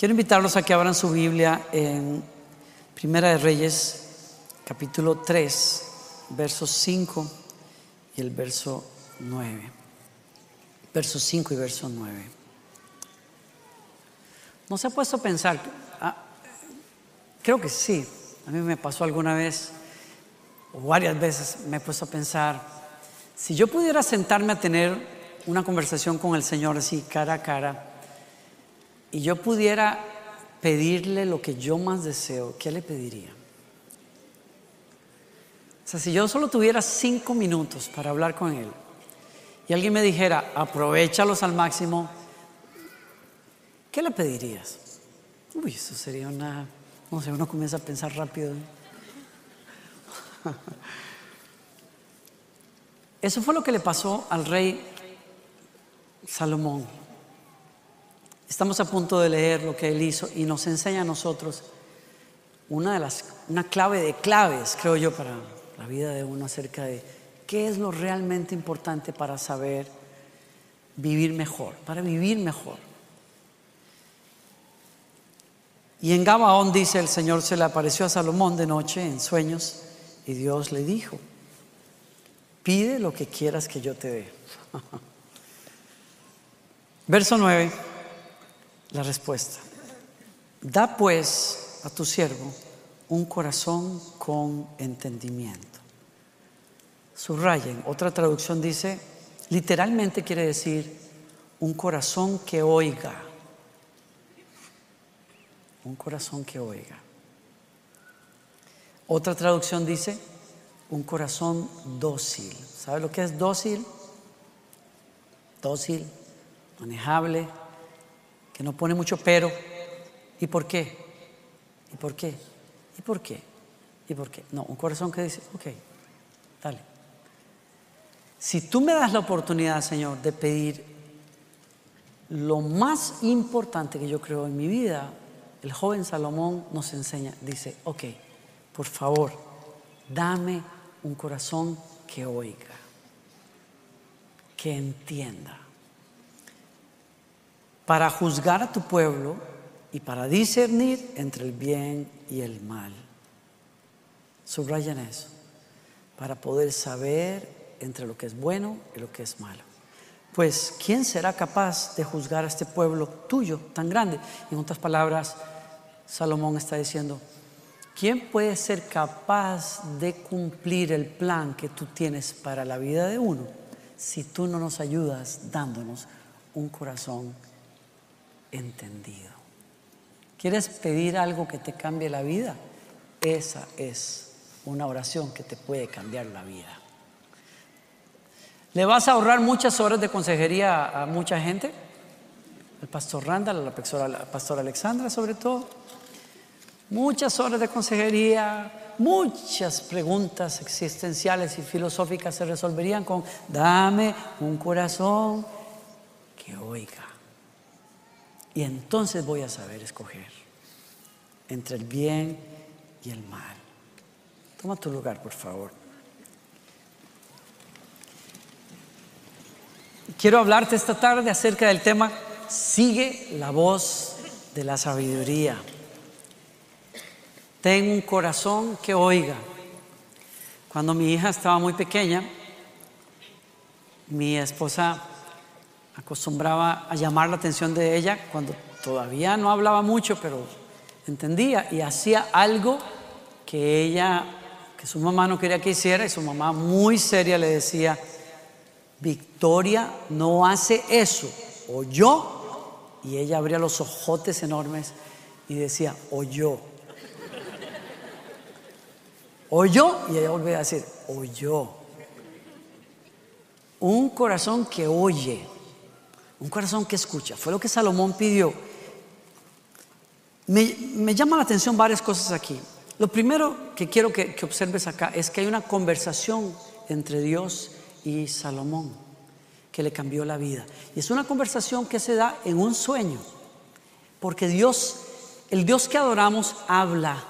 Quiero invitarlos a que abran su Biblia en Primera de Reyes, capítulo 3, versos 5 y el verso 9. Versos 5 y verso 9. ¿No se ha puesto a pensar? Ah, creo que sí. A mí me pasó alguna vez, o varias veces me he puesto a pensar, si yo pudiera sentarme a tener una conversación con el Señor así, cara a cara, y yo pudiera pedirle lo que yo más deseo, ¿qué le pediría? O sea, si yo solo tuviera cinco minutos para hablar con Él y alguien me dijera, aprovechalos al máximo, ¿qué le pedirías? Uy, eso sería una, no sé, uno comienza a pensar rápido. Eso fue lo que le pasó al rey Salomón. Estamos a punto de leer lo que él hizo y nos enseña a nosotros una de las una clave de claves, creo yo, para la vida de uno acerca de qué es lo realmente importante para saber vivir mejor, para vivir mejor. Y en Gabaón dice el Señor se le apareció a Salomón de noche en sueños y Dios le dijo, pide lo que quieras que yo te dé. Verso 9, la respuesta. Da pues a tu siervo un corazón con entendimiento. Subrayen, otra traducción dice, literalmente quiere decir un corazón que oiga. Un corazón que oiga. Otra traducción dice un corazón dócil. ¿Sabe lo que es dócil? Dócil manejable, que no pone mucho pero. ¿Y por qué? ¿Y por qué? ¿Y por qué? ¿Y por qué? No, un corazón que dice, ok, dale. Si tú me das la oportunidad, Señor, de pedir lo más importante que yo creo en mi vida, el joven Salomón nos enseña, dice, ok, por favor, dame un corazón que oiga, que entienda para juzgar a tu pueblo y para discernir entre el bien y el mal. Subrayan eso, para poder saber entre lo que es bueno y lo que es malo. Pues, ¿quién será capaz de juzgar a este pueblo tuyo tan grande? En otras palabras, Salomón está diciendo, ¿quién puede ser capaz de cumplir el plan que tú tienes para la vida de uno si tú no nos ayudas dándonos un corazón entendido. ¿Quieres pedir algo que te cambie la vida? Esa es una oración que te puede cambiar la vida. ¿Le vas a ahorrar muchas horas de consejería a mucha gente? El pastor Randall, a la pastora, Alexandra sobre todo. Muchas horas de consejería, muchas preguntas existenciales y filosóficas se resolverían con, dame un corazón que oiga. Y entonces voy a saber escoger entre el bien y el mal. Toma tu lugar, por favor. Quiero hablarte esta tarde acerca del tema Sigue la voz de la sabiduría. Ten un corazón que oiga. Cuando mi hija estaba muy pequeña, mi esposa acostumbraba a llamar la atención de ella cuando todavía no hablaba mucho, pero entendía y hacía algo que ella, que su mamá no quería que hiciera y su mamá muy seria le decía, Victoria no hace eso, o yo, y ella abría los ojotes enormes y decía, o yo. O yo, y ella volvía a decir, o yo. Un corazón que oye un corazón que escucha. Fue lo que Salomón pidió. Me, llama la atención varias cosas aquí. Lo primero que quiero que, que observes acá es que hay una conversación entre Dios y Salomón que le cambió la vida. Y es una conversación que se da en un sueño. Porque Dios, el Dios que adoramos habla,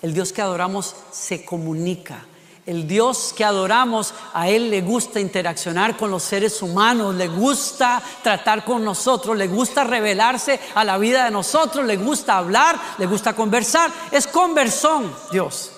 el Dios que adoramos se comunica, El Dios que adoramos, a Él le gusta interaccionar con los seres humanos, le gusta tratar con nosotros, le gusta revelarse a la vida de nosotros, le gusta hablar, le gusta conversar. Es conversón Dios.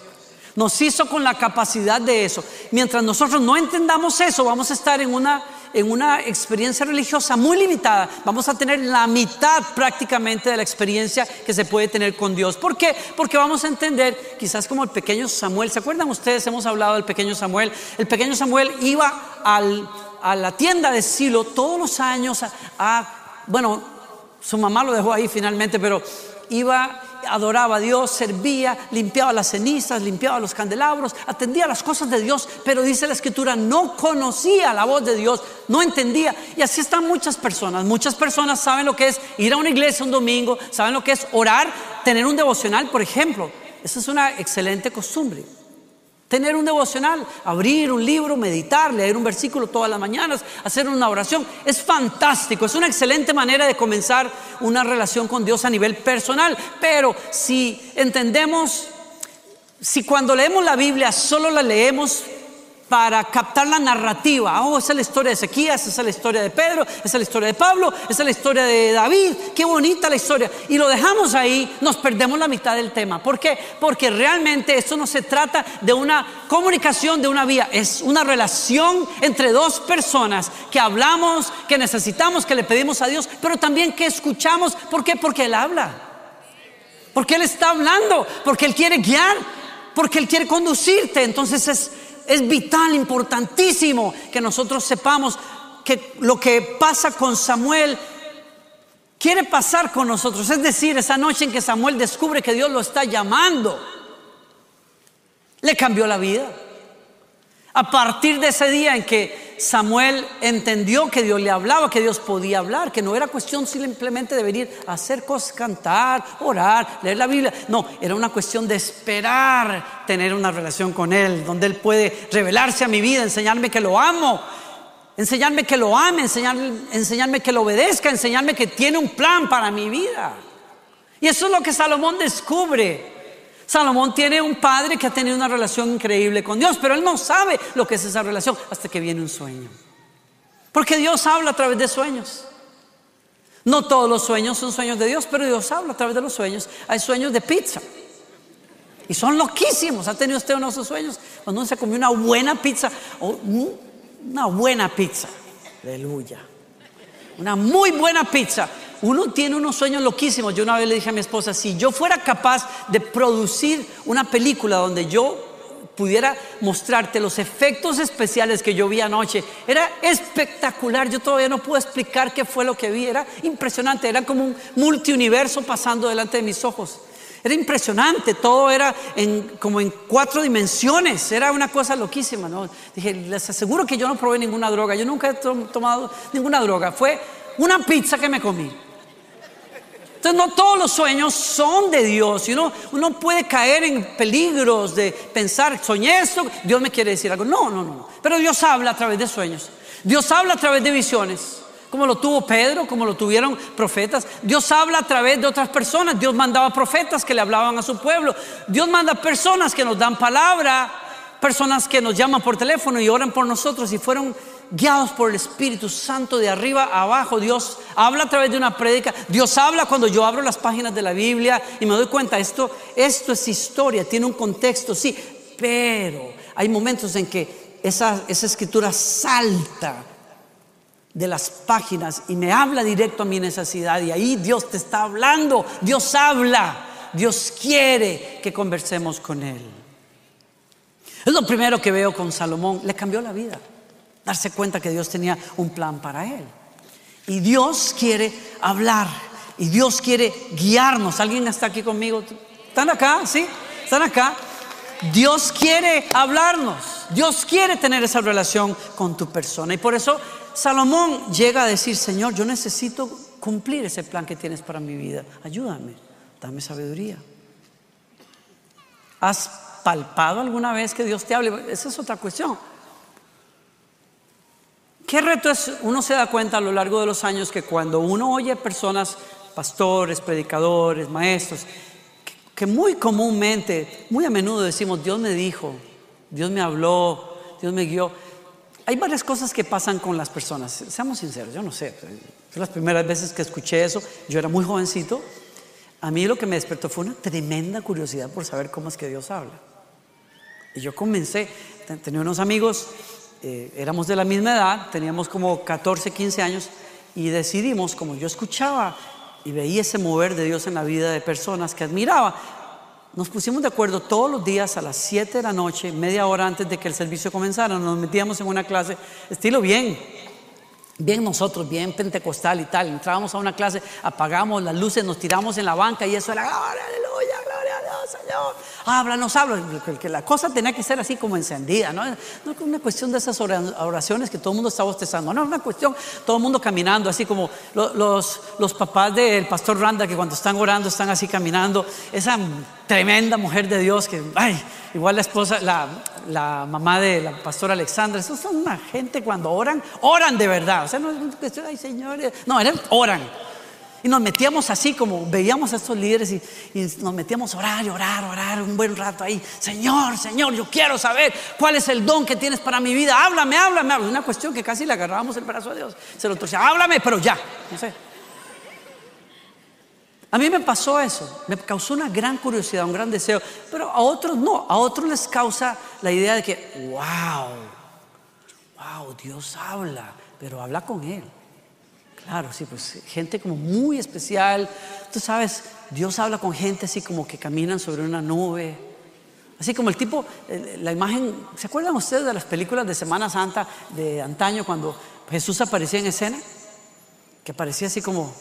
Nos hizo con la capacidad de eso. Mientras nosotros no entendamos eso, vamos a estar en una en una experiencia religiosa muy limitada, vamos a tener la mitad prácticamente de la experiencia que se puede tener con Dios. ¿Por qué? Porque vamos a entender, quizás como el pequeño Samuel, ¿se acuerdan ustedes? Hemos hablado del pequeño Samuel. El pequeño Samuel iba a la tienda de Silo todos los años a, bueno, su mamá lo dejó ahí finalmente, pero iba adoraba a Dios, servía, limpiaba las cenizas, limpiaba los candelabros, atendía las cosas de Dios, pero dice la escritura, no conocía la voz de Dios, no entendía. Y así están muchas personas. Muchas personas saben lo que es ir a una iglesia un domingo, saben lo que es orar, tener un devocional, por ejemplo. Esa es una excelente costumbre. Tener un devocional, abrir un libro, meditar, leer un versículo todas las mañanas, hacer una oración, es fantástico, es una excelente manera de comenzar una relación con Dios a nivel personal. Pero si entendemos, si cuando leemos la Biblia solo la leemos para captar la narrativa. Oh, esa es la historia de Ezequías, esa es la historia de Pedro, esa es la historia de Pablo, esa es la historia de David. Qué bonita la historia. Y lo dejamos ahí, nos perdemos la mitad del tema. ¿Por qué? Porque realmente esto no se trata de una comunicación de una vía, es una relación entre dos personas que hablamos, que necesitamos, que le pedimos a Dios, pero también que escuchamos. ¿Por qué? Porque Él habla. Porque Él está hablando, porque Él quiere guiar, porque Él quiere conducirte. Entonces es es vital, importantísimo que nosotros sepamos que lo que pasa con Samuel quiere pasar con nosotros. Es decir, esa noche en que Samuel descubre que Dios lo está llamando, le cambió la vida. A partir de ese día en que Samuel entendió que Dios le hablaba, que Dios podía hablar, que no era cuestión simplemente de venir a hacer cosas, cantar, orar, leer la Biblia. No, era una cuestión de esperar tener una relación con Él, donde Él puede revelarse a mi vida, enseñarme que lo amo, enseñarme que lo ame, enseñarme que lo obedezca, enseñarme que tiene un plan para mi vida. Y eso es lo que Salomón descubre. Salomón tiene un padre que ha tenido una relación increíble con Dios, pero él no sabe lo que es esa relación hasta que viene un sueño. Porque Dios habla a través de sueños. No todos los sueños son sueños de Dios, pero Dios habla a través de los sueños. Hay sueños de pizza. Y son loquísimos. ¿Ha tenido usted uno de esos sueños? Cuando uno se comió una buena pizza, o una buena pizza. Aleluya. Una muy buena pizza uno tiene unos sueños loquísimos. Yo una vez le dije a mi esposa, si yo fuera capaz de producir una película donde yo pudiera mostrarte los efectos especiales que yo vi anoche, era espectacular. Yo todavía no puedo explicar qué fue lo que vi. Era impresionante. Era como un multiuniverso pasando delante de mis ojos. Era impresionante, todo era como en cuatro dimensiones, era una cosa loquísima. ¿no? Dije, les aseguro que yo no probé ninguna droga, yo nunca he tomado ninguna droga, fue una pizza que me comí. Entonces no todos los sueños son de Dios. Uno, uno puede caer en peligros de pensar, soñé esto, Dios me quiere decir algo. No, no, no. Pero Dios habla a través de sueños. Dios habla a través de visiones. Como lo tuvo Pedro, como lo tuvieron profetas. Dios habla a través de otras personas. Dios mandaba profetas que le hablaban a su pueblo. Dios manda personas que nos dan palabra, personas que nos llaman por teléfono y oran por nosotros y fueron guiados por el Espíritu Santo de arriba a abajo. Dios habla a través de una prédica. Dios habla cuando yo abro las páginas de la Biblia y me doy cuenta, esto, esto es historia, tiene un contexto, sí, pero hay momentos en que esa, esa escritura salta de las páginas y me habla directo a mi necesidad y ahí Dios te está hablando, Dios habla, Dios quiere que conversemos con Él. Es lo primero que veo con Salomón, le cambió la vida darse cuenta que Dios tenía un plan para él. Y Dios quiere hablar y Dios quiere guiarnos. ¿Alguien está aquí conmigo? ¿Están acá? ¿Sí? ¿Están acá? Dios quiere hablarnos. Dios quiere tener esa relación con tu persona. Y por eso Salomón llega a decir, Señor, yo necesito cumplir ese plan que tienes para mi vida. Ayúdame, dame sabiduría. ¿Has palpado alguna vez que Dios te hable? Esa es otra cuestión. ¿Qué reto es? Uno se da cuenta a lo largo de los años que cuando uno oye personas, pastores, predicadores, maestros, que, muy comúnmente, muy a menudo decimos, Dios me dijo, Dios me habló, Dios me guió. Hay varias cosas que pasan con las personas, seamos sinceros, yo no sé, las primeras veces que escuché eso, yo era muy jovencito, a mí lo que me despertó fue una tremenda curiosidad por saber cómo es que Dios habla. Y yo comencé, tenía unos amigos, eh, éramos de la misma edad, teníamos como 14, 15 años, y decidimos, como yo escuchaba y veía ese mover de Dios en la vida de personas que admiraba, nos pusimos de acuerdo todos los días a las 7 de la noche, media hora antes de que el servicio comenzara, nos metíamos en una clase, estilo bien, bien nosotros, bien pentecostal y tal. Entrábamos a una clase, apagamos las luces, nos tiramos en la banca y eso era, aleluya, gloria Señor. Háblanos, habla. Que la cosa tenía que ser así como encendida, ¿no? No es una cuestión de esas oraciones que todo el mundo está bostezando, no, es una cuestión, todo el mundo caminando, así como los, los papás del pastor Randa que cuando están orando están así caminando. Esa tremenda mujer de Dios que, ay, igual la esposa, la, la mamá de la pastora Alexandra, esos son una gente cuando oran, oran de verdad. O sea, no es una cuestión, ay señores, no, eran, oran. Y nos metíamos así como veíamos a estos líderes y, nos metíamos a orar y orar, orar un buen rato ahí. Señor, Señor, yo quiero saber cuál es el don que tienes para mi vida. Háblame, háblame. háblame. Una cuestión que casi le agarrábamos el brazo a Dios. Se lo torcía, háblame, pero ya. No sé. A mí me pasó eso, me causó una gran curiosidad, un gran deseo, pero a otros no, a otros les causa la idea de que, wow, wow, Dios habla, pero habla con Él. Claro, sí, pues gente como muy especial, tú sabes, Dios habla con gente así como que caminan sobre una nube, así como el tipo, la imagen, ¿se acuerdan ustedes de las películas de Semana Santa de antaño cuando Jesús aparecía en escena? Que aparecía así como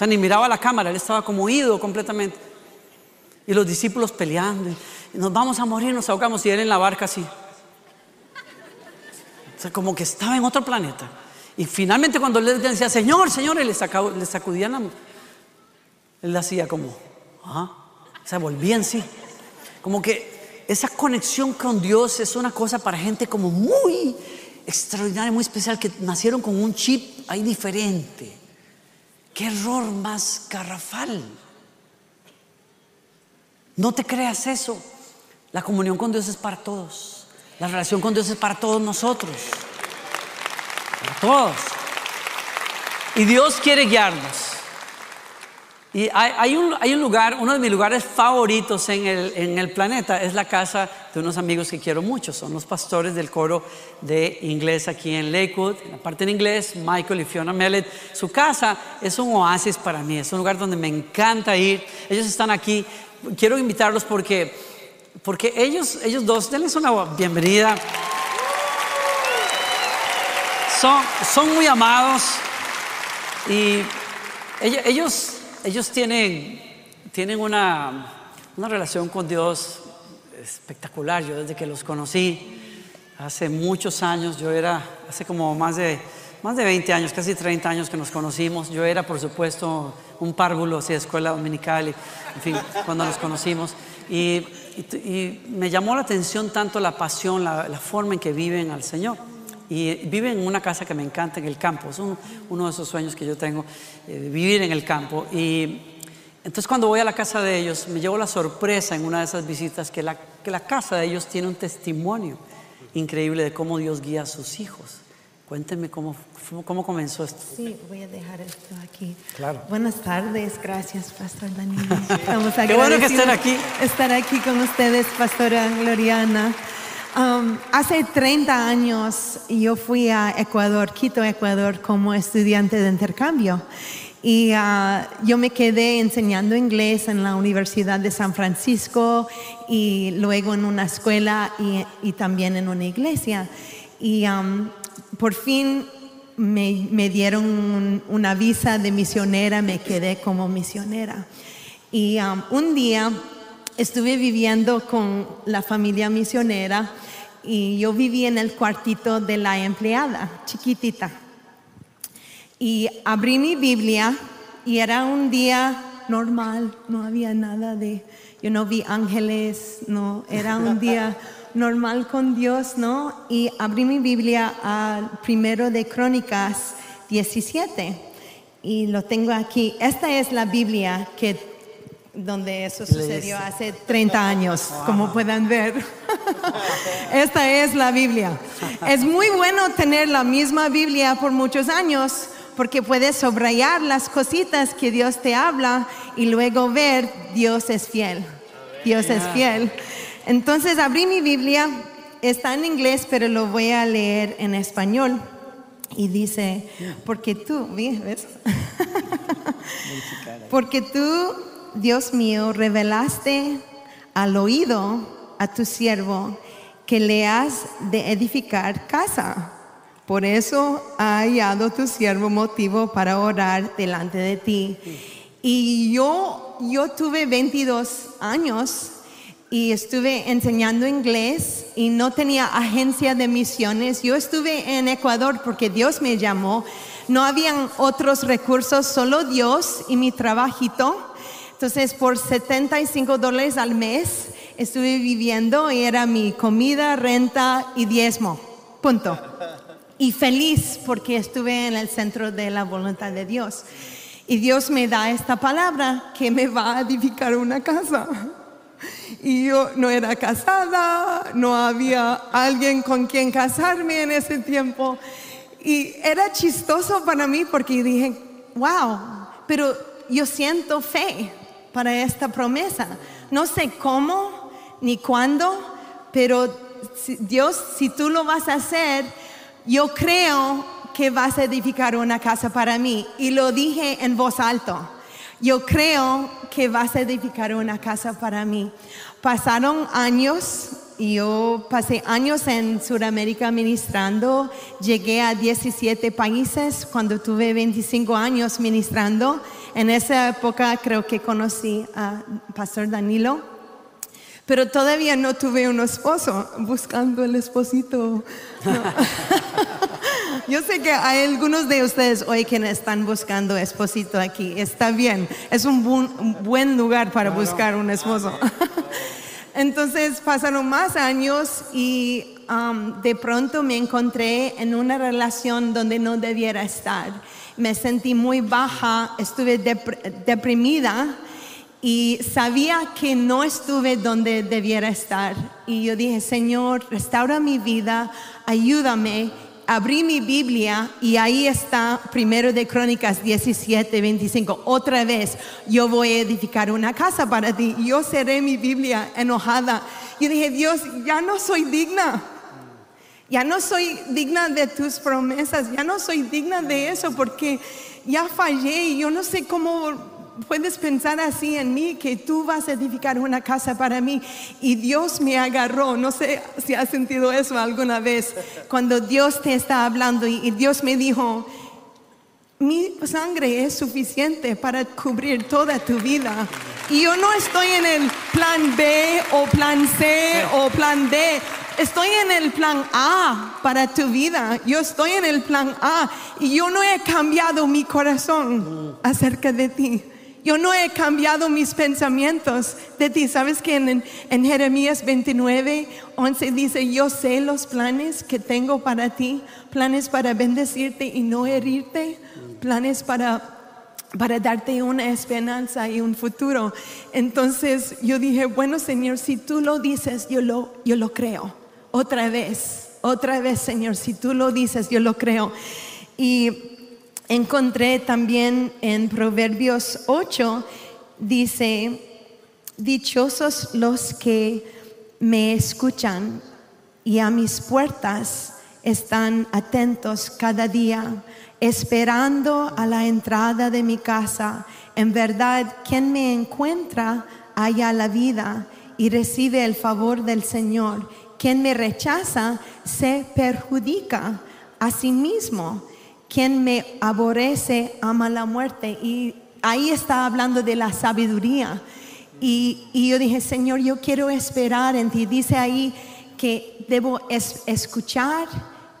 sea, ni miraba la cámara, él estaba como ido completamente. Y los discípulos peleando, nos vamos a morir, nos ahogamos, y él en la barca así. O sea, como que estaba en otro planeta. Y finalmente cuando él decía, Señor, Señor, él le, sacaba, le sacudían la... Él hacía como, ¿ah? O sea, volvía en sí. Como que esa conexión con Dios es una cosa para gente como muy extraordinaria, muy especial, que nacieron con un chip ahí diferente. Qué error más garrafal. No te creas eso. La comunión con Dios es para todos. La relación con Dios es para todos nosotros. Para todos. Y Dios quiere guiarnos. Y hay, un, lugar, uno de mis lugares favoritos en el, en el, planeta es la casa de unos amigos que quiero mucho. Son los pastores del coro de inglés aquí en Lakewood. En la parte en inglés, Michael y Fiona Mellet. Su casa es un oasis para mí. Es un lugar donde me encanta ir. Ellos están aquí. Quiero invitarlos porque, porque ellos, ellos dos, denles una bienvenida. Son, son muy amados y ellos, ellos tienen, tienen una, una relación con Dios espectacular. Yo desde que los conocí, hace muchos años, yo era, hace como más de, más de 20 años, casi 30 años que nos conocimos. Yo era, por supuesto, un párvulo así de escuela dominical, y, en fin, cuando nos conocimos. Y, y, me llamó la atención tanto la pasión, la, forma en que viven al Señor. Y viven en una casa que me encanta en el campo. Es uno de esos sueños que yo tengo, eh, vivir en el campo. Y entonces cuando voy a la casa de ellos, me llevo la sorpresa en una de esas visitas que la, que la casa de ellos tiene un testimonio increíble de cómo Dios guía a sus hijos. Cuéntenme cómo, cómo comenzó esto. Sí, voy a dejar esto aquí. Claro. Buenas tardes, gracias, Pastor Daniel. Estamos Qué bueno que estén aquí. Estar aquí con ustedes, Pastora Gloriana. Um, hace 30 años yo fui a Ecuador, Quito, Ecuador, como estudiante de intercambio. Y uh, yo me quedé enseñando inglés en la Universidad de San Francisco y luego en una escuela y, también en una iglesia. Y um, por fin me, dieron una visa de misionera, me quedé como misionera. Y um, un día estuve viviendo con la familia misionera y yo viví en el cuartito de la empleada, chiquitita. Y abrí mi Biblia y era un día normal, no había nada de, yo no vi ángeles, no, era un día normal con Dios, ¿no? Y abrí mi Biblia al primero de Crónicas 17 y lo tengo aquí. Esta es la Biblia que donde eso sucedió hace 30 años, como puedan ver. Esta es la Biblia. Es muy bueno tener la misma Biblia por muchos años porque puedes subrayar las cositas que Dios te habla y luego ver Dios es fiel. Dios es fiel. Entonces abrí mi Biblia, está en inglés, pero lo voy a leer en español. Y dice, porque tú, ¿ves? porque tú, Dios mío, revelaste al oído a tu siervo que le has de edificar casa. Por eso ha hallado tu siervo motivo para orar delante de ti. Y yo, yo tuve 22 años y estuve enseñando inglés y no tenía agencia de misiones. Yo estuve en Ecuador porque Dios me llamó. No habían otros recursos, solo Dios y mi trabajito. Entonces, por 75 dólares al mes estuve viviendo y era mi comida, renta y diezmo. Punto. Y feliz porque estuve en el centro de la voluntad de Dios. Y Dios me da esta palabra que me va a edificar una casa. Y yo no era casada, no había alguien con quien casarme en ese tiempo. Y era chistoso para mí porque dije, wow, pero yo siento fe para esta promesa. No sé cómo ni cuándo, pero Dios, si tú lo vas a hacer, yo creo que vas a edificar una casa para mí. Y lo dije en voz alta. Yo creo que vas a edificar una casa para mí. Pasaron años y yo pasé años en Sudamérica ministrando. Llegué a 17 países cuando tuve 25 años ministrando. En esa época creo que conocí a Pastor Danilo. Pero todavía no tuve un esposo buscando el esposito. Yo sé que hay algunos de ustedes hoy que están buscando esposito aquí. Está bien, es un buen, lugar para buscar un esposo. Entonces pasaron más años y um, de pronto me encontré en una relación donde no debiera estar. Me sentí muy baja, estuve deprimida y sabía que no estuve donde debiera estar. Y yo dije, Señor, restaura mi vida, ayúdame abrí mi Biblia y ahí está primero de Crónicas 17, 25. Otra vez, yo voy a edificar una casa para ti. Yo seré mi Biblia enojada. Y dije, Dios, ya no soy digna. Ya no soy digna de tus promesas. Ya no soy digna de eso porque ya fallé y yo no sé cómo puedes pensar así en mí, que tú vas a edificar una casa para mí. Y Dios me agarró, no sé si has sentido eso alguna vez, cuando Dios te está hablando y, Dios me dijo, mi sangre es suficiente para cubrir toda tu vida. Y yo no estoy en el plan B o plan C o plan D. Estoy en el plan A para tu vida. Yo estoy en el plan A y yo no he cambiado mi corazón acerca de ti. Yo no he cambiado mis pensamientos de ti. ¿Sabes que en, Jeremías 29, 11 dice, yo sé los planes que tengo para ti, planes para bendecirte y no herirte, planes para para darte una esperanza y un futuro. Entonces yo dije, bueno Señor, si tú lo dices, yo lo, yo lo creo. Otra vez, otra vez Señor, si tú lo dices, yo lo creo. Y encontré también en Proverbios 8, dice, dichosos los que me escuchan y a mis puertas están atentos cada día, esperando a la entrada de mi casa. En verdad, quien me encuentra halla la vida y recibe el favor del Señor. Quien me rechaza se perjudica a sí mismo quien me aborrece ama la muerte. Y ahí está hablando de la sabiduría. Y, yo dije, Señor, yo quiero esperar en ti. Dice ahí que debo escuchar,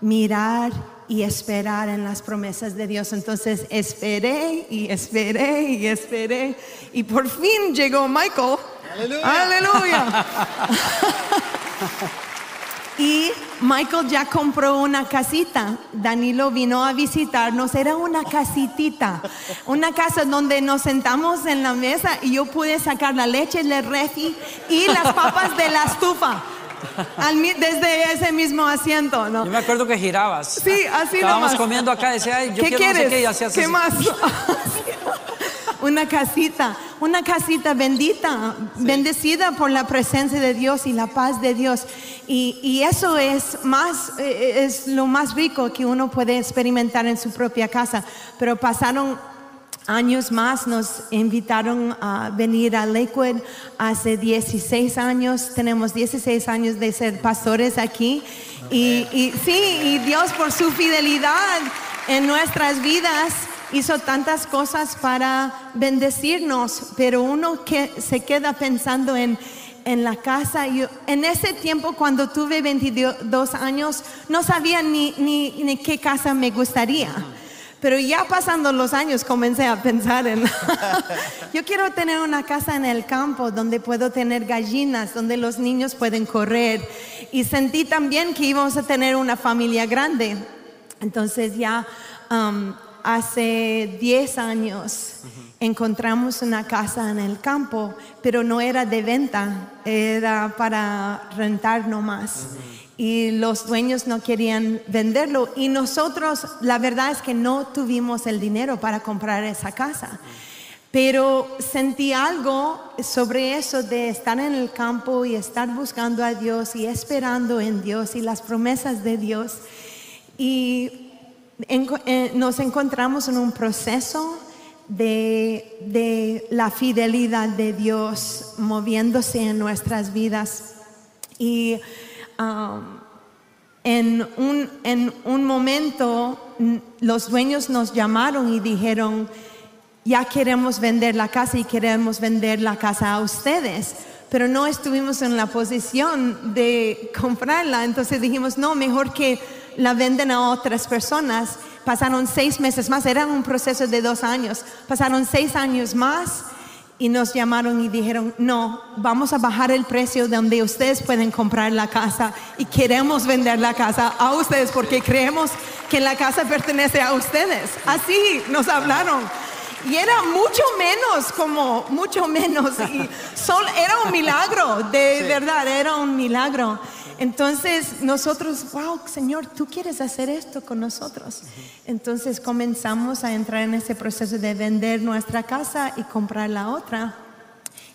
mirar y esperar en las promesas de Dios. Entonces esperé y esperé y esperé. Y por fin llegó Michael. Aleluya. Aleluya. y Michael ya compró una casita. Danilo vino a visitarnos. Era una casitita, una casa donde nos sentamos en la mesa y yo pude sacar la leche del refri y las papas de la estufa. desde ese mismo asiento, ¿no? Yo me acuerdo que girabas. Sí, así Estábamos comiendo acá, decía, yo ¿Qué quiero quieres? no sé qué, y ¿Qué más? una casita, una casita bendita, bendecida por la presencia de Dios y la paz de Dios. Y, y eso es más, eh, es lo más rico que uno puede experimentar en su propia casa. Pero pasaron años más nos invitaron a venir a Lakewood hace 16 años. Tenemos 16 años de ser pastores aquí. Y, y sí, y Dios por su fidelidad en nuestras vidas hizo tantas cosas para bendecirnos, pero uno que se queda pensando en en la casa. Yo, en ese tiempo, cuando tuve 22 años, no sabía ni, ni, ni qué casa me gustaría. Pero ya pasando los años comencé a pensar en, yo quiero tener una casa en el campo donde puedo tener gallinas, donde los niños pueden correr. Y sentí también que íbamos a tener una familia grande. Entonces ya um, hace 10 años encontramos una casa en el campo, pero no era de venta, era para rentar nomás y los dueños no querían venderlo y nosotros la verdad es que no tuvimos el dinero para comprar esa casa. Pero sentí algo sobre eso de estar en el campo y estar buscando a Dios y esperando en Dios y las promesas de Dios. Y en, eh, nos encontramos en un proceso de, la fidelidad de Dios moviéndose en nuestras vidas. Y um, en un momento los dueños nos llamaron y dijeron, ya queremos vender la casa y queremos vender la casa a ustedes, pero no estuvimos en la posición de comprarla, entonces dijimos, no, mejor que la venden a otras personas. Pasaron seis meses más, era un proceso de dos años, pasaron seis años más y nos llamaron y dijeron, no, vamos a bajar el precio donde ustedes pueden comprar la casa y queremos vender la casa a ustedes porque creemos que la casa pertenece a ustedes. Así nos hablaron. Y era mucho menos, como mucho menos. Y solo, era un milagro, de verdad, era un milagro. Entonces nosotros, wow, Señor, tú quieres hacer esto con nosotros. Entonces comenzamos a entrar en ese proceso de vender nuestra casa y comprar la otra.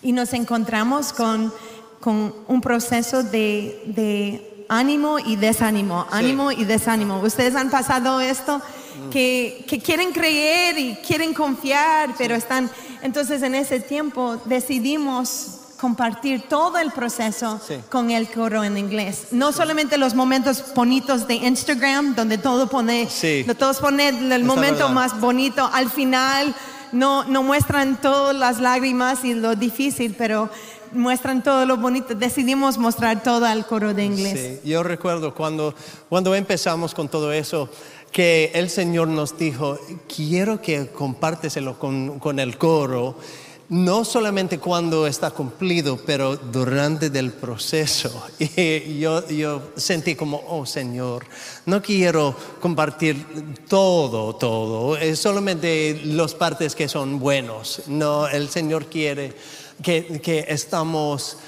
Y nos encontramos con, con un proceso de, de ánimo y desánimo, ánimo y desánimo. Ustedes han pasado esto que, que quieren creer y quieren confiar, pero están... Entonces en ese tiempo decidimos compartir todo el proceso Sí. con el coro en inglés. No solamente los momentos bonitos de Instagram, donde todo pone, Sí. todos ponen el momento verdad. más bonito. Al final no, no muestran todas las lágrimas y lo difícil, pero muestran todo lo bonito. Decidimos mostrar todo al coro de inglés. Sí, yo recuerdo cuando, cuando empezamos con todo eso, que el Señor nos dijo, quiero que compárteselo con, con el coro, no solamente cuando está cumplido, pero durante del proceso. Y yo, yo sentí como, oh Señor, no quiero compartir todo, todo, es solamente las partes que son buenos. No, el Señor quiere que, que estamos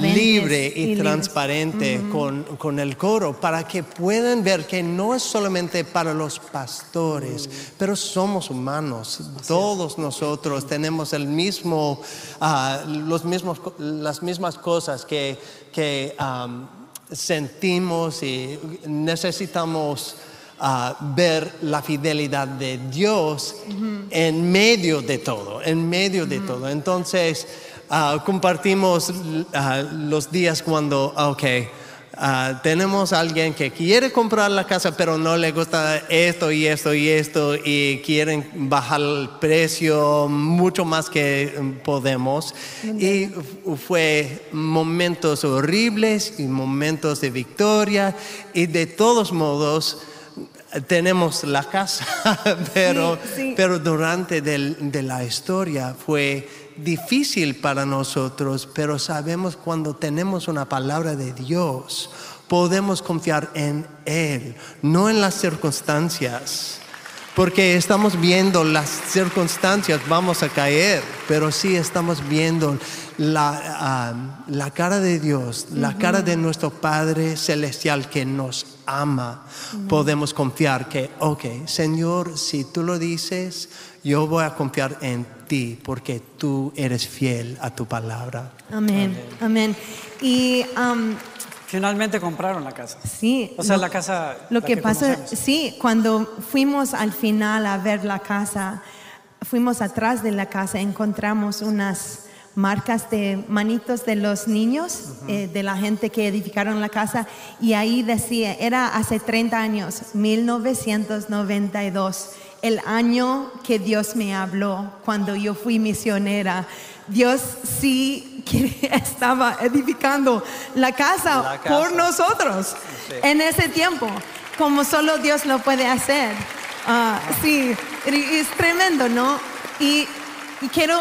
libre y transparente con, con el coro para que puedan ver que no es solamente para los pastores, pero somos humanos. Todos nosotros tenemos el mismo, ah, los mismos, las mismas cosas que, que sentimos y necesitamos ah, ver la fidelidad de Dios en medio de todo, en medio de todo. Entonces, ah, compartimos ah, los días cuando, ah, ok, ah, tenemos a alguien que quiere comprar la casa, pero no le gusta esto y esto y esto, y quieren bajar el precio mucho más que mm, podemos. Y fue momentos horribles y momentos de victoria, y de todos modos, tenemos la casa, pero, Sí, sí. pero durante del- de la historia fue difícil para nosotros, pero sabemos cuando tenemos una palabra de Dios, podemos confiar en Él, no en las circunstancias. Porque estamos viendo las circunstancias, vamos a caer, pero sí estamos viendo la, ah, la cara de Dios, la cara de nuestro Padre Celestial que nos ama. Podemos confiar que, ok, Señor, si tú lo dices, yo voy a confiar en ti porque tú eres fiel a tu palabra. Amén, amén. Y um, Finalmente compraron la casa. sí. O sea, lo- la casa. Lo la que, pasa, conocemos. sí, cuando fuimos al final a ver la casa, fuimos atrás de la casa, encontramos unas marcas de manitos de los niños, eh, de la gente que edificaron la casa, y ahí decía, era hace 30 años, 1992, el año que Dios me habló cuando yo fui misionera. Dios sí que estaba edificando la casa, La casa. por nosotros en ese tiempo, como solo Dios lo puede hacer. Ah, sí, es tremendo, ¿no? Y, y quiero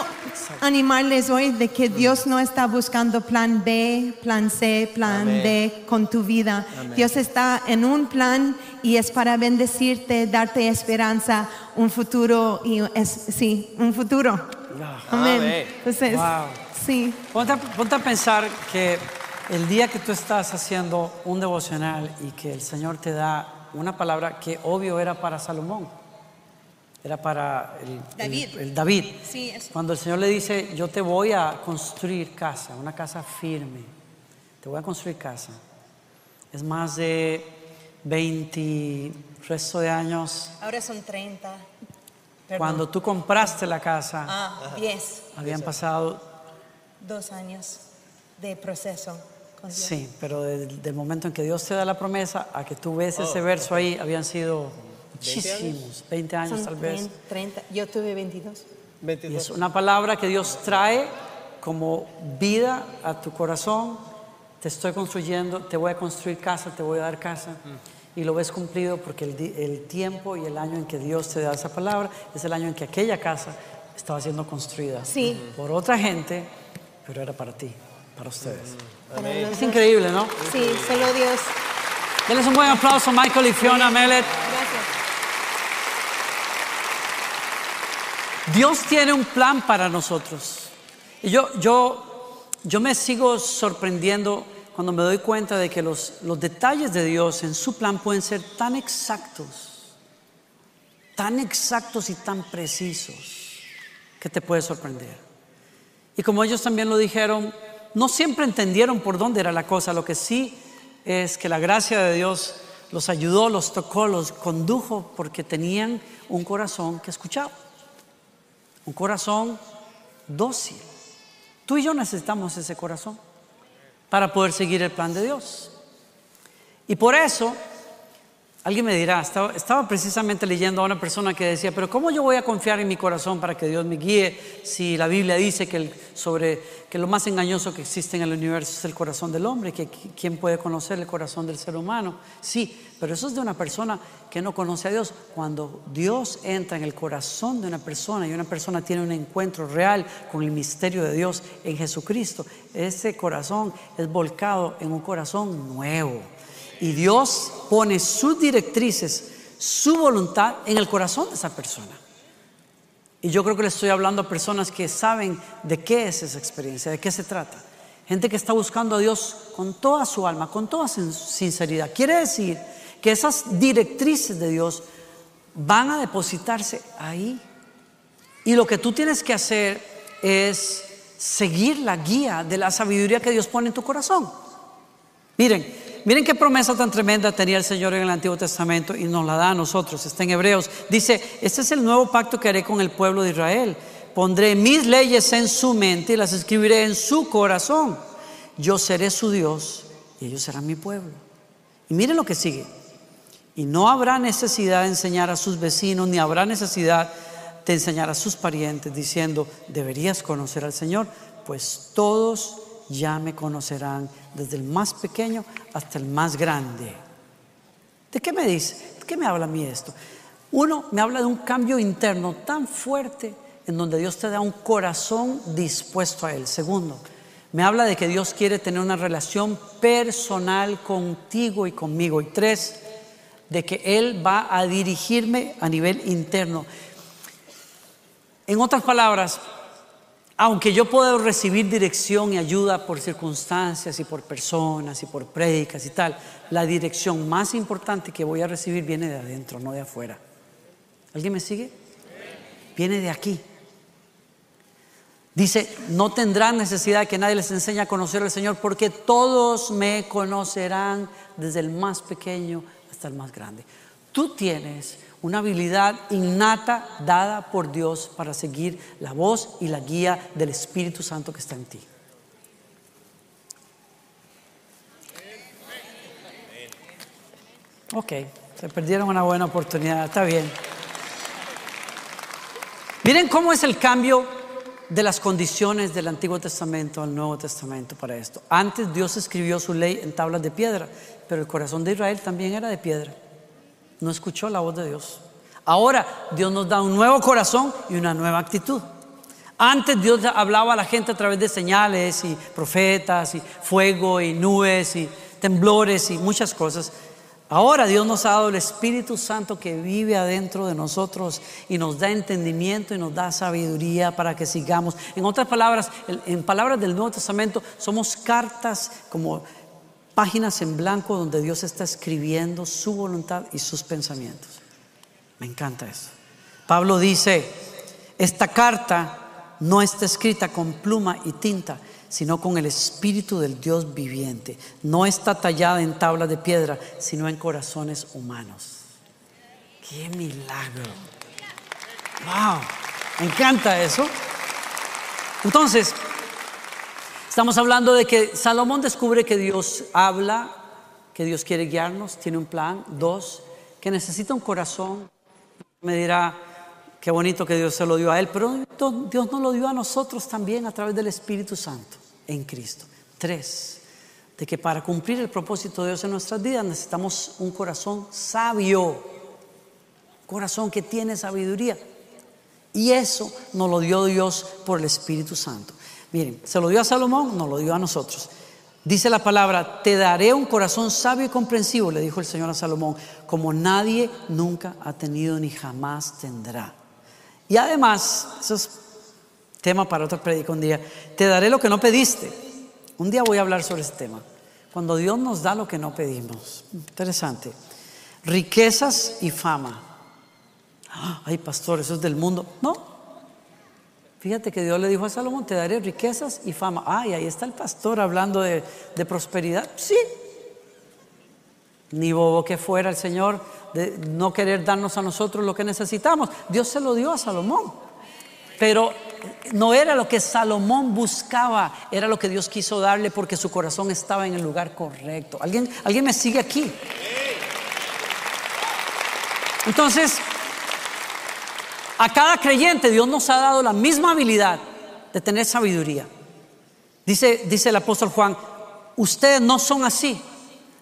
animarles hoy de que Dios no está buscando plan B, plan C, plan Amén. D con tu vida. Dios está en un plan y es para bendecirte, darte esperanza, un futuro y es sí, un futuro. Amén. Amén. Entonces, Wow. sí. Ponte, a- ponte a pensar que el día que tú estás haciendo un devocional y que el Señor te da una palabra que obvio era para Salomón, era para el el- David. el David. Sí, eso. Cuando el Señor le dice, yo te voy a construir casa, una casa firme, te voy a construir casa. Es más de 20 resto de años. Ahora son 30. Cuando tú compraste la casa, Ah, 10. habían pasado Dos años de proceso con Dios. Sí, pero del, del momento en que Dios te da la promesa a que tú ves ese verso ahí, habían sido muchísimos, 20 años Son tal vez. 30, yo tuve 22. Y es una palabra que Dios trae como vida a tu corazón. Te estoy construyendo, te voy a construir casa, te voy a dar casa. Y lo ves cumplido porque el, tiempo y el año en que Dios te da esa palabra es el año en que aquella casa estaba siendo construida Sí. por otra gente, pero era para ti, para ustedes. Los Es increíble, ¿no? Sí, solo Dios. Denles un buen aplauso a Michael y Fiona Mellet. Gracias. Dios tiene un plan para nosotros. Y yo, yo, yo me sigo sorprendiendo cuando me doy cuenta de que los, los detalles de Dios en su plan pueden ser tan exactos, tan exactos y tan precisos, que te puede sorprender. Y como ellos también lo dijeron, no siempre entendieron por dónde era la cosa, lo que sí es que la gracia de Dios los ayudó, los tocó, los condujo porque tenían un corazón que escuchaba, un corazón dócil. Tú y yo necesitamos ese corazón para poder seguir el plan de Dios. Y por eso, alguien me dirá, estaba, precisamente leyendo a una persona que decía, pero ¿cómo yo voy a confiar en mi corazón para que Dios me guíe si la Biblia dice que, sobre, que lo más engañoso que existe en el universo es el corazón del hombre, que qui- quién puede conocer el corazón del ser humano? Sí, pero eso es de una persona que no conoce a Dios. Cuando Dios entra en el corazón de una persona y una persona tiene un encuentro real con el misterio de Dios en Jesucristo, ese corazón es volcado en un corazón nuevo. Y Dios pone sus directrices, su voluntad en el corazón de esa persona. Y yo creo que le estoy hablando a personas que saben de qué es esa experiencia, de qué se trata. Gente que está buscando a Dios con toda su alma, con toda sin- sinceridad. Quiere decir que esas directrices de Dios van a depositarse ahí. Y lo que tú tienes que hacer es seguir la guía de la sabiduría que Dios pone en tu corazón. Miren, miren qué promesa tan tremenda tenía el Señor en el Antiguo Testamento y nos la da a nosotros. Está en Hebreos. Dice, este es el nuevo pacto que haré con el pueblo de Israel. Pondré mis leyes en su mente y las escribiré en su corazón. Yo seré su Dios y ellos serán mi pueblo. Y miren lo que sigue. Y no habrá necesidad de enseñar a sus vecinos, ni habrá necesidad de enseñar a sus parientes diciendo, deberías conocer al Señor, pues todos ya me conocerán, desde el más pequeño hasta el más grande. ¿De qué me dice? ¿De qué me habla a mí esto? Uno, me habla de un cambio interno tan fuerte en donde Dios te da un corazón dispuesto a Él. Segundo, Me habla de que Dios quiere tener una relación personal contigo y conmigo. Y tres, de que Él va a dirigirme a nivel interno. En otras palabras, aunque yo puedo recibir dirección y ayuda por circunstancias y por personas y por prédicas y tal, la dirección más importante que voy a recibir viene de adentro, no de afuera. ¿Alguien me sigue? Viene de aquí. Dice, no tendrán necesidad de que nadie les enseñe a conocer al Señor porque todos me conocerán desde el más pequeño hasta el más grande. Tú tienes una habilidad innata dada por Dios para seguir la voz y la guía del Espíritu Santo que está en ti. Ok, se perdieron una buena oportunidad, está bien. Miren cómo es el cambio de las condiciones del Antiguo Testamento al Nuevo Testamento para esto. Antes Dios escribió su ley en tablas de piedra, pero el corazón de Israel también era de piedra. No escuchó la voz de Dios. Ahora Dios nos da un nuevo corazón y una nueva actitud. Antes Dios hablaba a la gente a través de señales y profetas y fuego y nubes y temblores y muchas cosas. Ahora Dios nos ha dado el Espíritu Santo que vive adentro de nosotros y nos da entendimiento y nos da sabiduría para que sigamos. En otras palabras, en palabras del Nuevo Testamento, somos cartas como páginas en blanco donde Dios está escribiendo su voluntad y sus pensamientos. Me encanta eso. Pablo dice, esta carta no está escrita con pluma y tinta, sino con el Espíritu del Dios viviente. No está tallada en tabla de piedra, sino en corazones humanos. ¡Qué milagro! ¡Wow! Me encanta eso. Entonces, estamos hablando de que Salomón descubre que Dios habla, que Dios quiere guiarnos, tiene un plan. Dos, que necesita un corazón. Me dirá, qué bonito que Dios se lo dio a él, pero Dios nos lo dio a nosotros también a través del Espíritu Santo en Cristo. Tres, de que para cumplir el propósito de Dios en nuestras vidas necesitamos un corazón sabio, corazón que tiene sabiduría. Y eso nos lo dio Dios por el Espíritu Santo. Miren, se lo dio a Salomón, nos lo dio a nosotros. Dice la palabra, te daré un corazón sabio y comprensivo, le dijo el Señor a Salomón, como nadie nunca ha tenido ni jamás tendrá. Y además, eso es tema para otra predica un día. Te daré lo que no pediste. Un día voy a hablar sobre ese tema. Cuando Dios nos da lo que no pedimos. Interesante. Riquezas y fama. Ay, pastor, eso es del mundo. No. Fíjate que Dios le dijo a Salomón, te daré riquezas y fama. Ay, ahí está el pastor hablando de, de prosperidad. Sí. Ni bobo que fuera el Señor de no querer darnos a nosotros lo que necesitamos. Dios se lo dio a Salomón. Pero no era lo que Salomón buscaba, era lo que Dios quiso darle porque su corazón estaba en el lugar correcto. ¿Alguien, ¿alguien me sigue aquí? Entonces, a cada creyente Dios nos ha dado la misma habilidad de tener sabiduría. Dice, dice el apóstol Juan, ustedes no son así,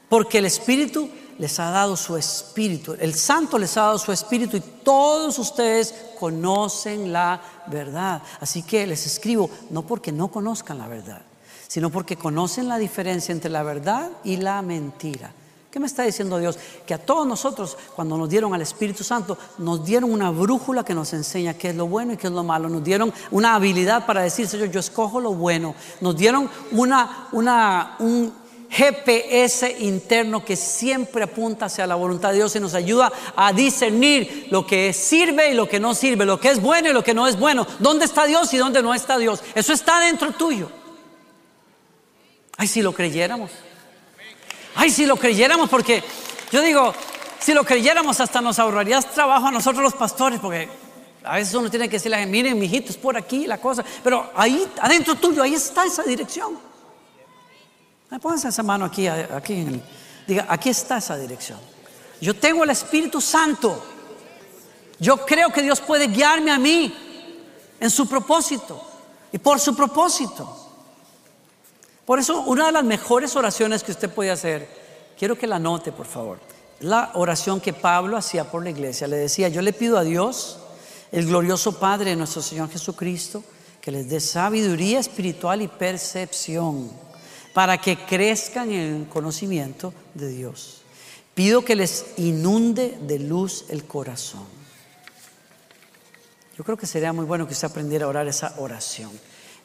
porque el Espíritu les ha dado su espíritu, el santo les ha dado su espíritu y todos ustedes conocen la verdad. Así que les escribo no porque no conozcan la verdad, sino porque conocen la diferencia entre la verdad y la mentira. ¿Qué me está diciendo Dios? Que a todos nosotros, cuando nos dieron al Espíritu Santo, nos dieron una brújula que nos enseña qué es lo bueno y qué es lo malo. Nos dieron una habilidad para decir, Señor, yo escojo lo bueno. Nos dieron un, GPS interno que siempre apunta hacia la voluntad de Dios y nos ayuda a discernir lo que sirve y lo que no sirve, lo que es bueno y lo que no es bueno, dónde está Dios y dónde no está Dios. Eso está dentro tuyo. Ay, si lo creyéramos. Ay, si lo creyéramos, porque yo digo, si lo creyéramos hasta nos ahorrarías trabajo a nosotros los pastores, porque a veces uno tiene que decirle, miren, mijitos, por aquí la cosa, pero ahí, adentro tuyo, ahí está esa dirección. Pónganse esa mano aquí, aquí. Diga, aquí está esa dirección. Yo tengo el Espíritu Santo. Yo creo que Dios puede guiarme a mí en su propósito y por su propósito. Por eso, una de las mejores oraciones que usted puede hacer, quiero que la note, por favor. La oración que Pablo hacía por la iglesia. Le decía, yo le pido a Dios, el glorioso Padre de nuestro Señor Jesucristo, que les dé sabiduría espiritual y percepción para que crezcan en el conocimiento de Dios. Pido que les inunde de luz el corazón. Yo creo que sería muy bueno que usted aprendiera a orar esa oración.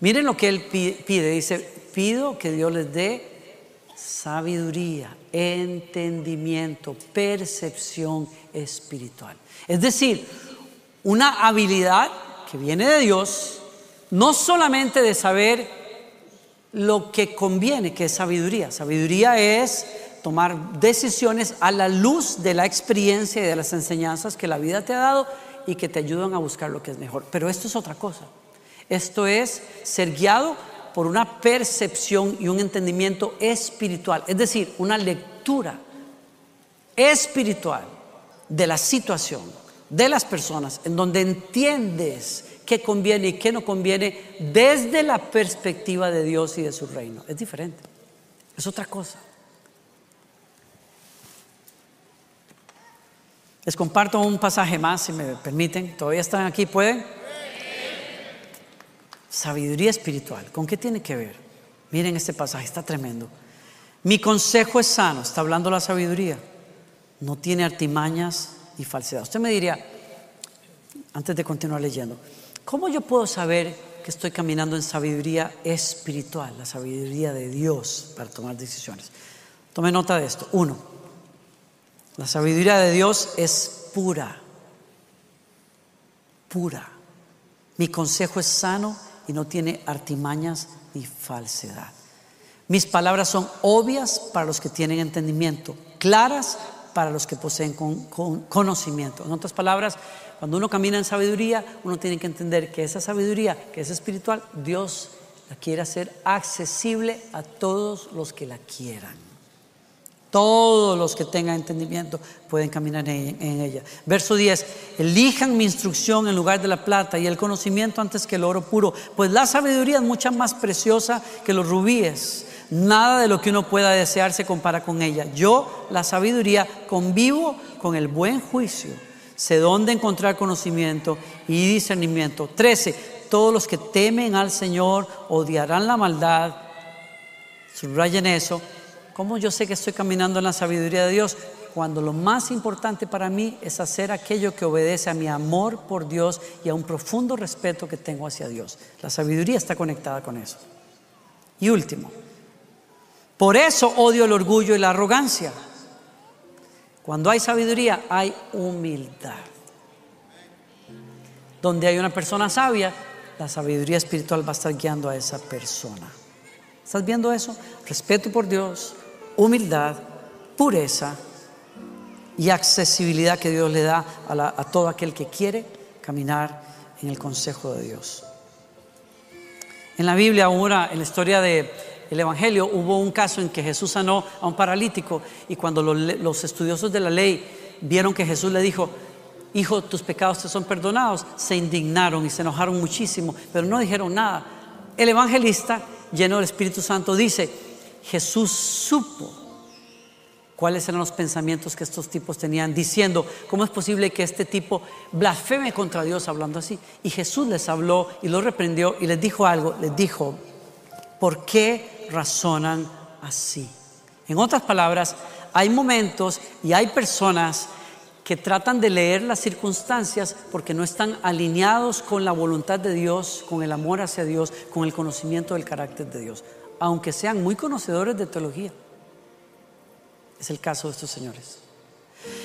Miren lo que él pide, dice, pido que Dios les dé sabiduría, entendimiento, percepción espiritual. Es decir, una habilidad que viene de Dios, no solamente de saber lo que conviene, que es sabiduría. Sabiduría es tomar decisiones a la luz de la experiencia y de las enseñanzas que la vida te ha dado y que te ayudan a buscar lo que es mejor. Pero esto es otra cosa. Esto es ser guiado por una percepción y un entendimiento espiritual, es decir, una lectura espiritual de la situación, de las personas, en donde entiendes qué conviene y qué no conviene desde la perspectiva de Dios y de su reino. Es diferente, es otra cosa. Les comparto un pasaje más, si me permiten. ¿Todavía están aquí? ¿Pueden? Sabiduría espiritual. ¿Con qué tiene que ver? Miren este pasaje, está tremendo. Mi consejo es sano, está hablando la sabiduría. No tiene artimañas y falsedad. Usted me diría, antes de continuar leyendo, ¿cómo yo puedo saber que estoy caminando en sabiduría espiritual, la sabiduría de Dios para tomar decisiones? Tome nota de esto. Uno, la sabiduría de Dios es pura, pura. Mi consejo es sano y no tiene artimañas ni falsedad. Mis palabras son obvias para los que tienen entendimiento, claras para los que poseen conocimiento. En otras palabras, cuando uno camina en sabiduría, uno tiene que entender que esa sabiduría, que es espiritual, Dios la quiere hacer accesible a todos los que la quieran. Todos los que tengan entendimiento pueden caminar en, ella. Verso 10, elijan mi instrucción en lugar de la plata y el conocimiento antes que el oro puro, pues la sabiduría es mucha más preciosa que los rubíes. Nada de lo que uno pueda desear se compara con ella. Yo, la sabiduría, convivo con el buen juicio. Sé dónde encontrar conocimiento y discernimiento. 13. Todos los que temen al Señor odiarán la maldad. Subrayen eso ¿Cómo yo sé que estoy caminando en la sabiduría de Dios? Cuando lo más importante para mí es hacer aquello que obedece a mi amor por Dios y a un profundo respeto que tengo hacia Dios. La sabiduría está conectada con eso. Y último, por eso odio el orgullo y la arrogancia. Cuando hay sabiduría hay humildad. Donde hay una persona sabia, la sabiduría espiritual va a estar guiando a esa persona. ¿Estás viendo eso? Respeto por Dios, humildad, pureza y accesibilidad que Dios le da a, todo aquel que quiere caminar en el consejo de Dios. En la Biblia, ahora, en la historia del Evangelio, hubo un caso en que Jesús sanó a un paralítico y cuando los, los estudiosos de la ley vieron que Jesús le dijo, hijo, tus pecados te son perdonados, se indignaron y se enojaron muchísimo, pero no dijeron nada. El evangelista, lleno del Espíritu Santo, dice, Jesús supo cuáles eran los pensamientos que estos tipos tenían, diciendo, ¿cómo es posible que este tipo blasfeme contra Dios hablando así? Y Jesús les habló y los reprendió y les dijo algo, les dijo, ¿por qué razonan así? En otras palabras, hay momentos y hay personas que tratan de leer las circunstancias porque no están alineados con la voluntad de Dios, con el amor hacia Dios, con el conocimiento del carácter de Dios aunque sean muy conocedores de teología. Es el caso de estos señores.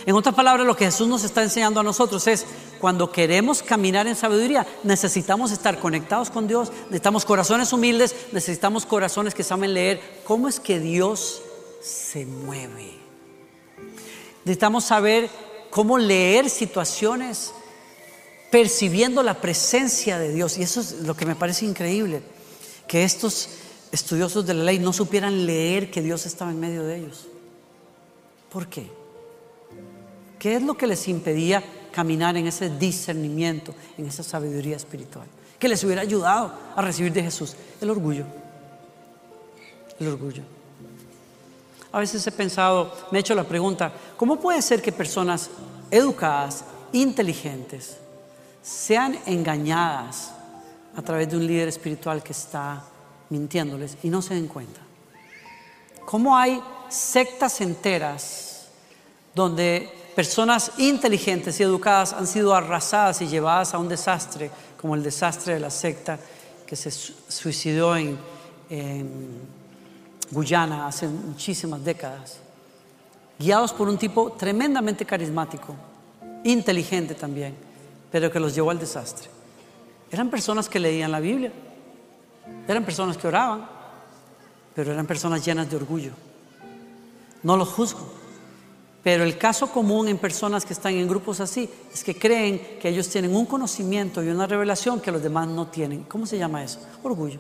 En otras palabras, lo que Jesús nos está enseñando a nosotros es, cuando queremos caminar en sabiduría, necesitamos estar conectados con Dios, necesitamos corazones humildes, necesitamos corazones que saben leer cómo es que Dios se mueve. Necesitamos saber cómo leer situaciones percibiendo la presencia de Dios. Y eso es lo que me parece increíble, que estos estudiosos de la ley no supieran leer que Dios estaba en medio de ellos. ¿Por qué? ¿Qué es lo que les impedía caminar en ese discernimiento, en esa sabiduría espiritual? Que les hubiera ayudado a recibir de Jesús el orgullo. El orgullo. A veces he pensado, me he hecho la pregunta, ¿cómo puede ser que personas educadas, inteligentes, sean engañadas a través de un líder espiritual que está mintiéndoles y no se den cuenta. ¿Cómo hay sectas enteras donde personas inteligentes y educadas han sido arrasadas y llevadas a un desastre, como el desastre de la secta que se suicidó en, Guyana hace muchísimas décadas, guiados por un tipo tremendamente carismático, inteligente también, pero que los llevó al desastre. Eran personas que leían la Biblia, eran personas que oraban, pero eran personas llenas de orgullo. No los juzgo, pero el caso común en personas que están en grupos así es que creen que ellos tienen un conocimiento y una revelación que los demás no tienen. ¿Cómo se llama eso? Orgullo.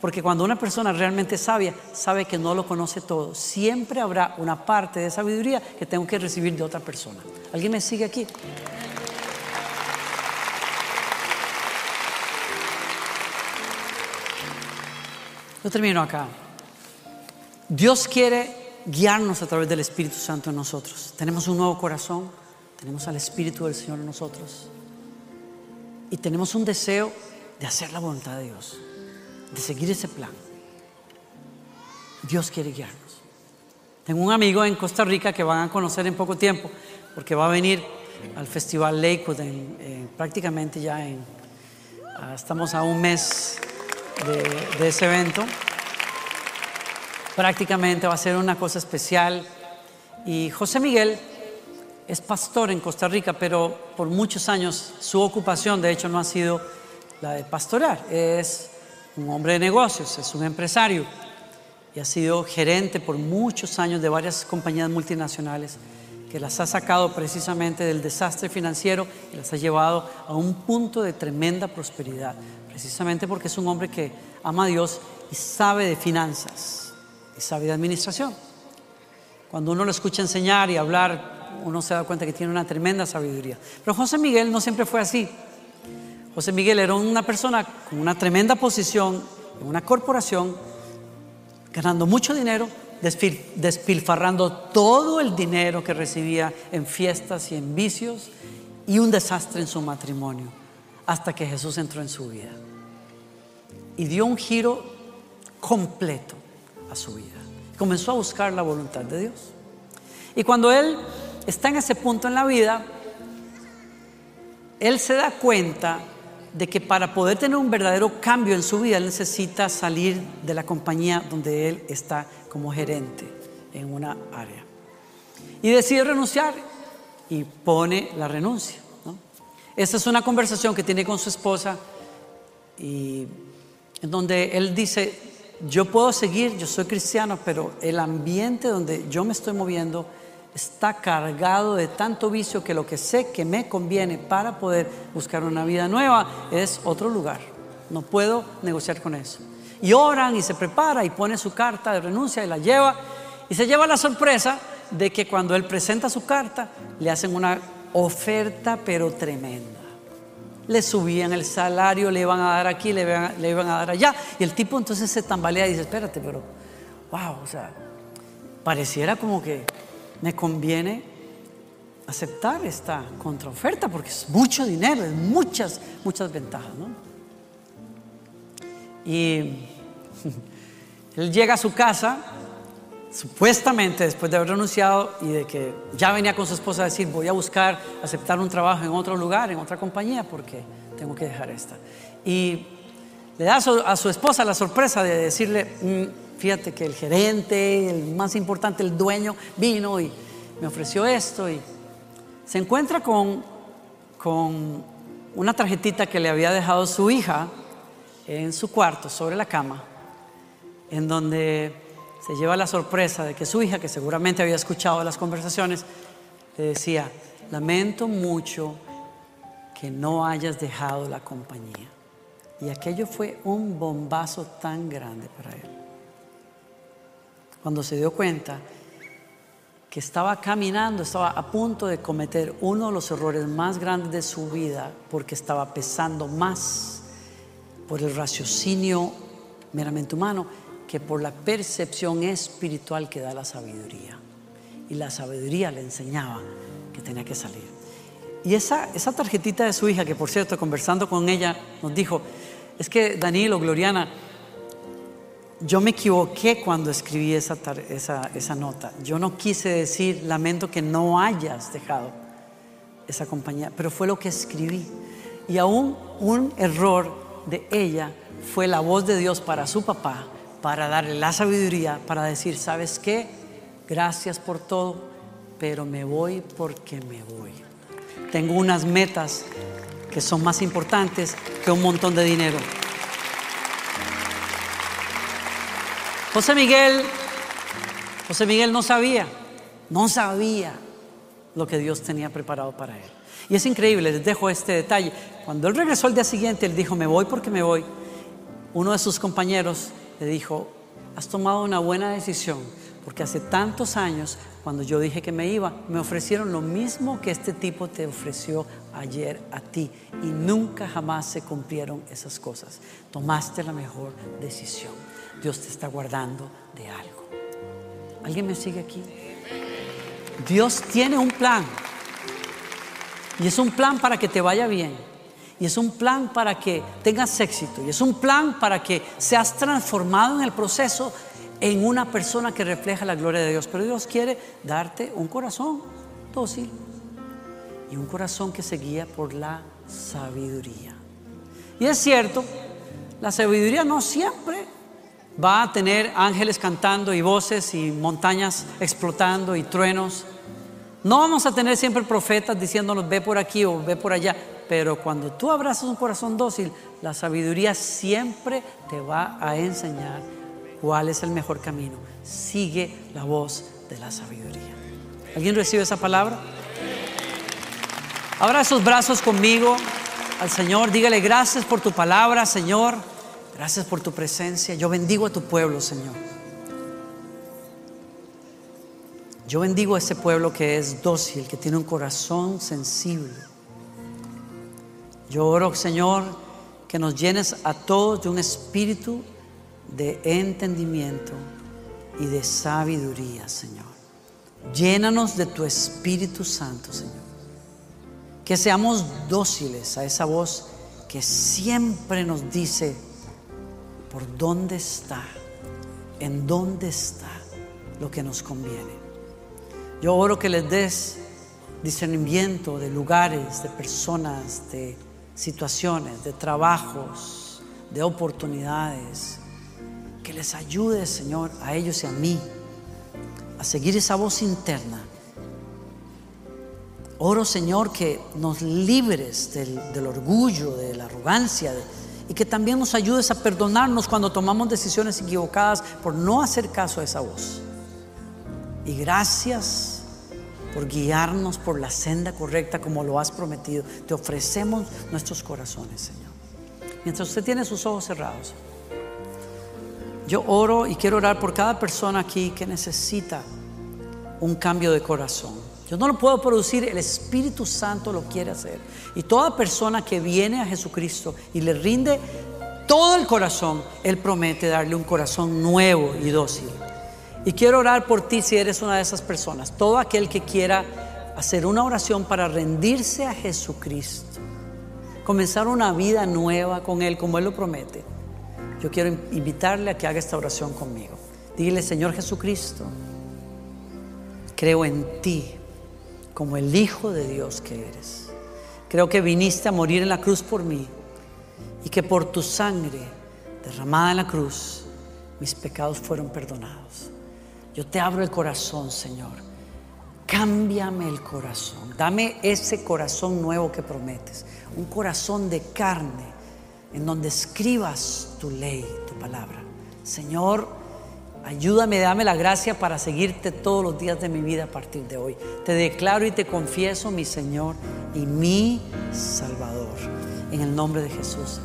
Porque cuando una persona realmente sabia sabe que no lo conoce todo, siempre habrá una parte de sabiduría que tengo que recibir de otra persona. ¿Alguien me sigue aquí? Yo termino acá. Dios quiere guiarnos a través del Espíritu Santo en nosotros. Tenemos un nuevo corazón, tenemos al Espíritu del Señor en nosotros y tenemos un deseo de hacer la voluntad de Dios, de seguir ese plan. Dios quiere guiarnos. Tengo un amigo en Costa Rica que van a conocer en poco tiempo, porque va a venir al Festival Lakewood prácticamente ya en, ah, estamos a un mes de ese evento prácticamente va a ser una cosa especial. Y José Miguel es pastor en Costa Rica, pero por muchos años su ocupación, de hecho, no ha sido la de pastorar. Es un hombre de negocios, es un empresario y ha sido gerente por muchos años de varias compañías multinacionales que las ha sacado precisamente del desastre financiero y las ha llevado a un punto de tremenda prosperidad, precisamente porque es un hombre que ama a Dios y sabe de finanzas y sabe de administración. Cuando uno lo escucha enseñar y hablar, uno se da cuenta que tiene una tremenda sabiduría. Pero José Miguel no siempre fue así. José Miguel era una persona con una tremenda posición en una corporación, ganando mucho dinero, despilfarrando todo el dinero que recibía en fiestas y en vicios y un desastre en su matrimonio, hasta que Jesús entró en su vida y dio un giro completo a su vida. Comenzó a buscar la voluntad de Dios. Y cuando él está en ese punto en la vida, él se da cuenta de que para poder tener un verdadero cambio en su vida, él necesita salir de la compañía donde él está como gerente en una área. Y decide renunciar y pone la renuncia. Esta es una conversación que tiene con su esposa y en donde él dice, yo puedo seguir, yo soy cristiano, pero el ambiente donde yo me estoy moviendo está cargado de tanto vicio que lo que sé que me conviene para poder buscar una vida nueva es otro lugar. No puedo negociar con eso. Y oran y se prepara y pone su carta de renuncia y la lleva y se lleva la sorpresa de que cuando él presenta su carta le hacen una oferta pero tremenda le subían el salario, le iban a dar aquí, le iban, a dar allá. Y el tipo entonces se tambalea y dice, espérate, pero, wow, o sea, pareciera como que me conviene aceptar esta contraoferta porque es mucho dinero, es muchas, muchas ventajas, ¿no? Y él llega a su casa, supuestamente después de haber renunciado y de que ya venía con su esposa a decir, voy a buscar aceptar un trabajo en otro lugar, en otra compañía, porque tengo que dejar esta. Y le da a su, esposa la sorpresa de decirle, mm, fíjate que el gerente, el más importante, el dueño, vino y me ofreció esto y se encuentra con, con una tarjetita que le había dejado su hija en su cuarto, sobre la cama, en donde se lleva la sorpresa de que su hija, que seguramente había escuchado las conversaciones, le decía, lamento mucho que no hayas dejado la compañía. Y aquello fue un bombazo tan grande para él. Cuando se dio cuenta que estaba caminando, estaba a punto de cometer uno de los errores más grandes de su vida, porque estaba pesando más por el raciocinio meramente humano por la percepción espiritual que da la sabiduría. Y la sabiduría le enseñaba que tenía que salir. Y esa, esa tarjetita de su hija, que por cierto, conversando con ella, nos dijo, es que Danilo, Gloriana, yo me equivoqué cuando escribí esa, esa, esa nota. Yo no quise decir, lamento que no hayas dejado esa compañía, pero fue lo que escribí. Y aún un error de ella fue la voz de Dios para su papá, para darle la sabiduría, para decir, ¿sabes qué? Gracias por todo, pero me voy porque me voy. Tengo unas metas que son más importantes que un montón de dinero. José Miguel, José Miguel no sabía, no sabía lo que Dios tenía preparado para él. Y es increíble, les dejo este detalle. Cuando él regresó el día siguiente, él dijo, me voy porque me voy. Uno de sus compañeros le dijo, has tomado una buena decisión, porque hace tantos años, cuando yo dije que me iba, me ofrecieron lo mismo que este tipo te ofreció ayer a ti. Y nunca jamás se cumplieron esas cosas. Tomaste la mejor decisión. Dios te está guardando de algo. ¿Alguien me sigue aquí? Dios tiene un plan. Y es un plan para que te vaya bien. Y es un plan para que tengas éxito. Y es un plan para que seas transformado en el proceso en una persona que refleja la gloria de Dios. Pero Dios quiere darte un corazón dócil y un corazón que se guía por la sabiduría. Y es cierto, la sabiduría no siempre va a tener ángeles cantando y voces y montañas explotando y truenos. No vamos a tener siempre profetas diciéndonos ve por aquí o ve por allá, pero cuando tú abrazas un corazón dócil, la sabiduría siempre te va a enseñar cuál es el mejor camino. Sigue la voz de la sabiduría. ¿Alguien recibe esa palabra? Abra esos brazos conmigo al Señor. Dígale gracias por tu palabra, Señor. Gracias por tu presencia. Yo bendigo a tu pueblo, Señor. Yo bendigo a ese pueblo que es dócil, que tiene un corazón sensible. Yo oro, Señor, que nos llenes a todos de un espíritu de entendimiento y de sabiduría, Señor. Llénanos de tu Espíritu Santo, Señor. Que seamos dóciles a esa voz que siempre nos dice por dónde está, en dónde está lo que nos conviene. Yo oro que les des discernimiento de lugares, de personas, de situaciones, de trabajos, de oportunidades. Que les ayude, Señor, a ellos y a mí a seguir esa voz interna. Oro, Señor, que nos libres del, orgullo, de la arrogancia y que también nos ayudes a perdonarnos cuando tomamos decisiones equivocadas por no hacer caso a esa voz. Y gracias por guiarnos por la senda correcta como lo has prometido. Te ofrecemos nuestros corazones, Señor. Mientras usted tiene sus ojos cerrados, yo oro y quiero orar por cada persona aquí que necesita un cambio de corazón. Yo no lo puedo producir, el Espíritu Santo lo quiere hacer. Y toda persona que viene a Jesucristo y le rinde todo el corazón, Él promete darle un corazón nuevo y dócil. Y quiero orar por ti si eres una de esas personas. Todo aquel que quiera hacer una oración para rendirse a Jesucristo. Comenzar una vida nueva con Él como Él lo promete. Yo quiero invitarle a que haga esta oración conmigo. Dile, Señor Jesucristo, creo en ti como el Hijo de Dios que eres. Creo que viniste a morir en la cruz por mí y que por tu sangre derramada en la cruz mis pecados fueron perdonados. Yo te abro el corazón, Señor. Cámbiame el corazón. Dame ese corazón nuevo que prometes. Un corazón de carne en donde escribas tu ley, tu palabra. Señor, ayúdame, dame la gracia para seguirte todos los días de mi vida a partir de hoy. Te declaro y te confieso mi Señor y mi Salvador. En el nombre de Jesús.